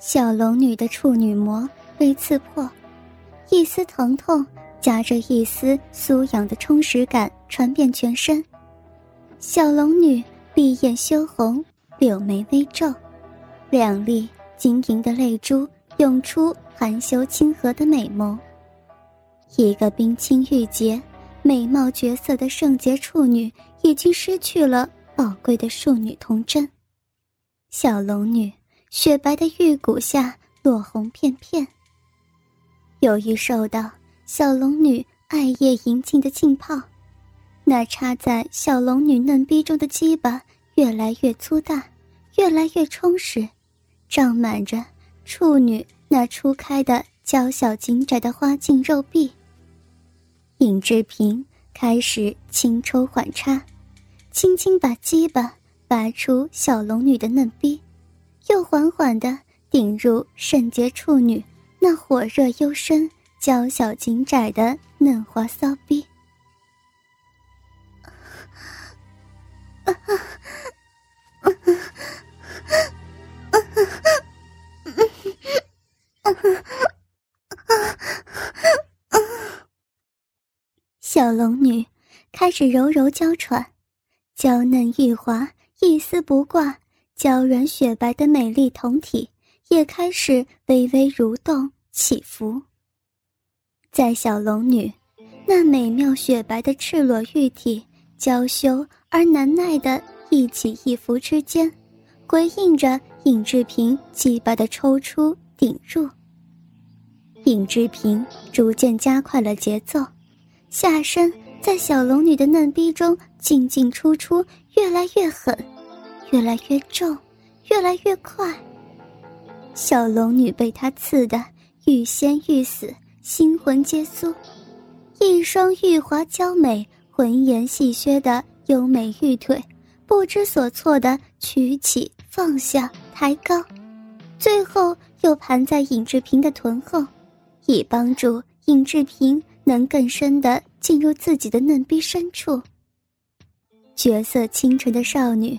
小龙女的处女膜被刺破，一丝疼痛夹着一丝酥痒的充实感传遍全身。小龙女闭眼羞红，柳眉微皱，两粒晶莹的泪珠涌出含羞亲和的美眸。一个冰清玉洁、美貌绝色的圣洁处女，已经失去了宝贵的庶女童贞。小龙女。雪白的玉骨下落红片片。由于受到小龙女爱叶淫静的浸泡，那插在小龙女嫩逼中的鸡巴越来越粗大，越来越充实，胀满着处女那初开的娇小紧窄的花茎肉壁。尹志平开始轻抽缓插，轻轻把鸡巴拔出小龙女的嫩逼。又缓缓地顶入圣洁处女那火热幽深、娇小紧窄的嫩滑骚逼。小龙女开始柔柔娇喘，娇嫩玉滑，一丝不挂。娇软雪白的美丽酮体也开始微微蠕动起伏，在小龙女那美妙雪白的赤裸玉体娇羞而难耐的一起一伏之间，回应着尹志平鸡巴的抽出顶入。尹志平逐渐加快了节奏，下身在小龙女的嫩逼中进进出出，越来越狠。越来越重，越来越快。小龙女被他刺得欲仙欲死，心魂皆酥。一双玉滑娇美、浑圆细削的优美玉腿，不知所措的曲起、放下、抬高，最后又盘在尹志平的臀后，以帮助尹志平能更深的进入自己的嫩逼深处。绝色清纯的少女。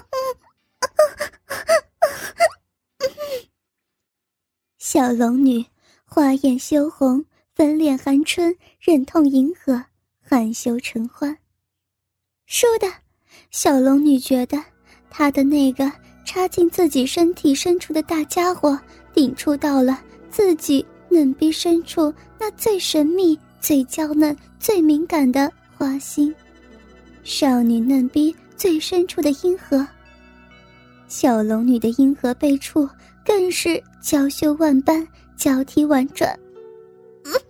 小龙女花艳羞红，粉脸含春，忍痛迎合，含羞成欢。倏的，小龙女觉得她的那个插进自己身体深处的大家伙，顶触到了自己嫩逼深处那最神秘、最娇嫩、最敏感的花心，少女嫩逼最深处的阴核。小龙女的阴核被触。更是娇羞万般，娇啼婉转。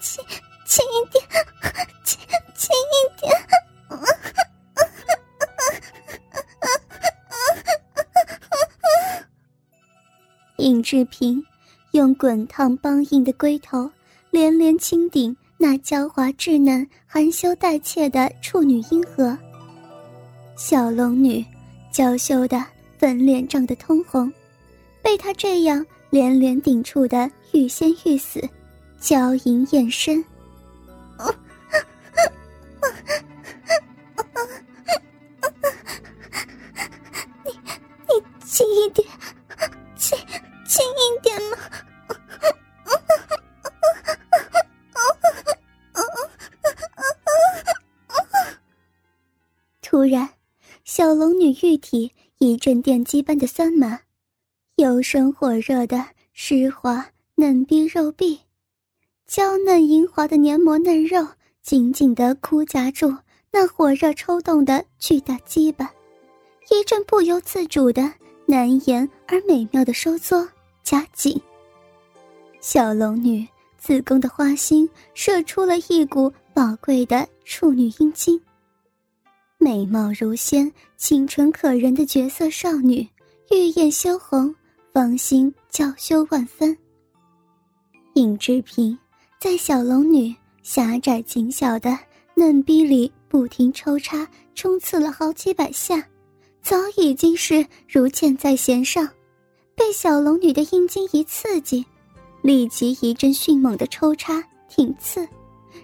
轻轻一点，轻轻一点。尹志平用滚烫梆硬的龟头连连轻顶那娇滑稚嫩、含羞带怯的处女阴核。小龙女娇羞的粉脸涨得通红，被他这样连连顶触的欲仙欲死，娇吟艳声。你你轻一点，体一阵电击般的酸麻，油生火热的湿滑嫩逼肉壁，娇嫩莹滑的黏膜嫩肉紧紧的箍夹住那火热抽动的巨大鸡巴，一阵不由自主的难言而美妙的收缩夹紧。小龙女子宫的花心射出了一股宝贵的处女阴茎。美貌如仙、清纯可人的绝色少女，玉颜羞红，芳心娇羞万分。尹志平在小龙女狭窄紧小的嫩逼里不停抽插，冲刺了好几百下，早已经是如箭在弦上。被小龙女的阴茎一刺激，立即一阵迅猛的抽插挺刺，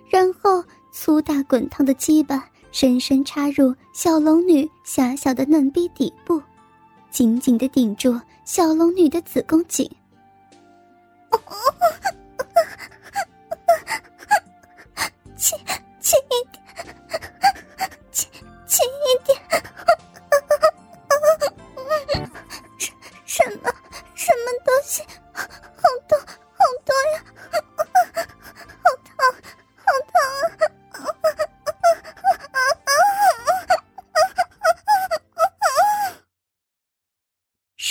然后粗大滚烫的鸡巴深深插入小龙女狭小的嫩逼底部，紧紧的顶住小龙女的子宫颈。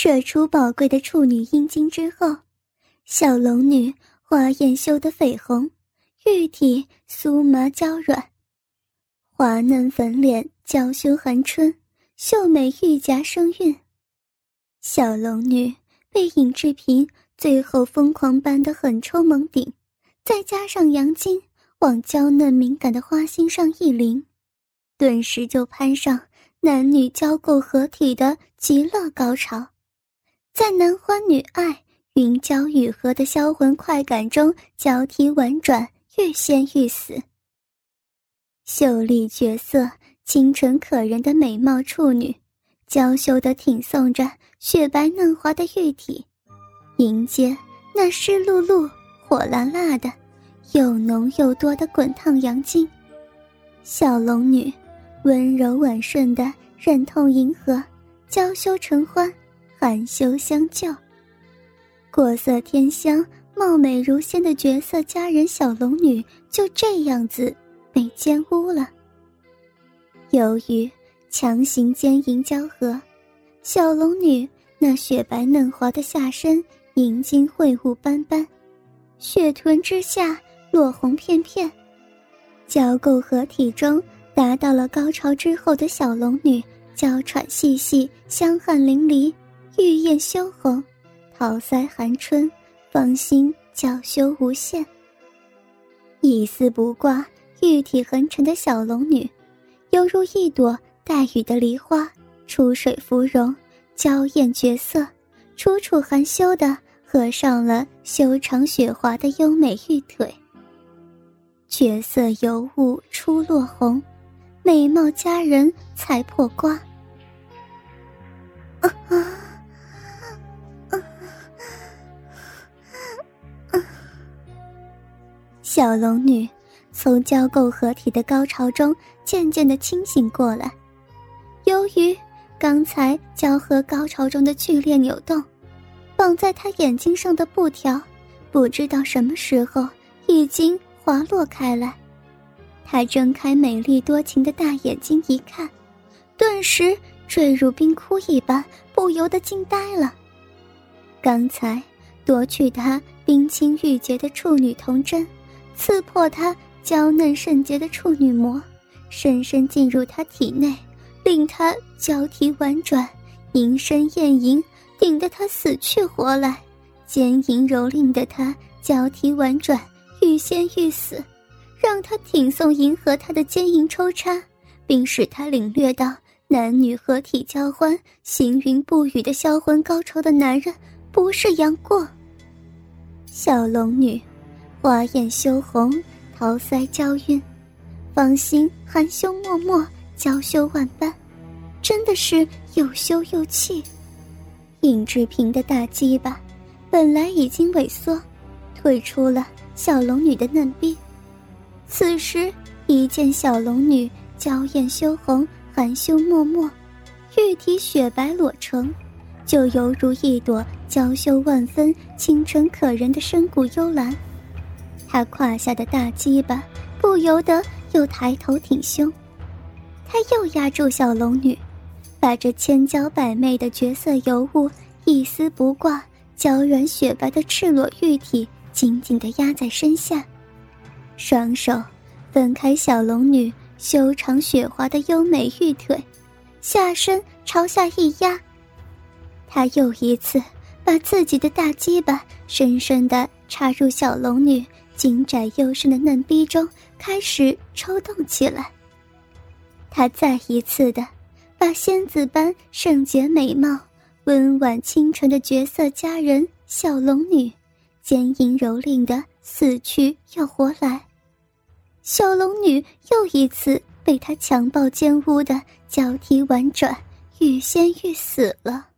射出宝贵的处女阴茎之后，小龙女花艳羞得绯红。玉体酥麻娇软，滑嫩粉脸娇羞含春，秀美玉颊生韵。小龙女被尹志平最后疯狂般的狠抽猛顶，再加上阳精往娇嫩敏感的花心上一淋，顿时就攀上男女交媾合体的极乐高潮，在男欢女爱、云娇雨荷的销魂快感中交替婉转。欲仙欲死。秀丽绝色、清纯可人的美貌处女，娇羞地挺送着雪白嫩滑的玉体，迎接那湿漉漉、火辣辣的、又浓又多的滚烫阳精。小龙女温柔婉顺地忍痛迎合，娇羞承欢，含羞相救。国色天香。貌美如仙的绝色佳人小龙女就这样子被奸污了。由于强行奸淫交合，小龙女那雪白嫩滑的下身银金秽物斑斑，血臀之下落红片片。交媾合体中达到了高潮之后的小龙女娇喘细细，香汗淋漓，玉艳羞红，桃腮含春。芳心娇羞无限，一丝不挂、玉体横陈的小龙女，犹如一朵带雨的梨花，出水芙蓉，娇艳绝色，楚楚含羞的合上了修长雪滑的优美玉腿。绝色尤物出落红，美貌佳人才破瓜。小龙女从交媾合体的高潮中渐渐的清醒过来，由于刚才交合高潮中的剧烈扭动，绑在她眼睛上的布条，不知道什么时候已经滑落开来。她睁开美丽多情的大眼睛一看，顿时坠入冰窟一般，不由得惊呆了。刚才夺取她冰清玉洁的处女童贞。刺破她娇嫩圣洁的处女膜，深深进入她体内，令她交替婉转，吟声艳吟，顶得她死去活来，奸淫蹂躏的她交替婉转，欲仙欲死，让她挺送迎合她的奸淫抽插，并使她领略到男女合体交欢、行云布雨的销魂高潮的男人不是杨过。小龙女。花艳羞红，桃腮娇晕，芳心含羞脉脉，娇羞万般，真的是又羞又气。尹志平的大鸡巴本来已经萎缩，退出了小龙女的嫩逼，此时一见小龙女娇艳羞红，含羞脉脉，玉体雪白裸成，就犹如一朵娇羞万分、清纯可人的深谷幽兰。他胯下的大鸡巴不由得又抬头挺胸，他又压住小龙女，把这千娇百媚的绝色尤物一丝不挂、娇软雪白的赤裸玉体紧紧地压在身下，双手分开小龙女修长雪滑的优美玉腿，下身朝下一压。他又一次把自己的大鸡巴深深的插入小龙女紧窄又深的嫩逼中，开始抽动起来。他再一次的把仙子般圣洁美貌、温婉清纯的绝色佳人小龙女，坚硬蹂躏的死去又活来。小龙女又一次被他强暴奸污的脚踢婉转，欲仙欲死了。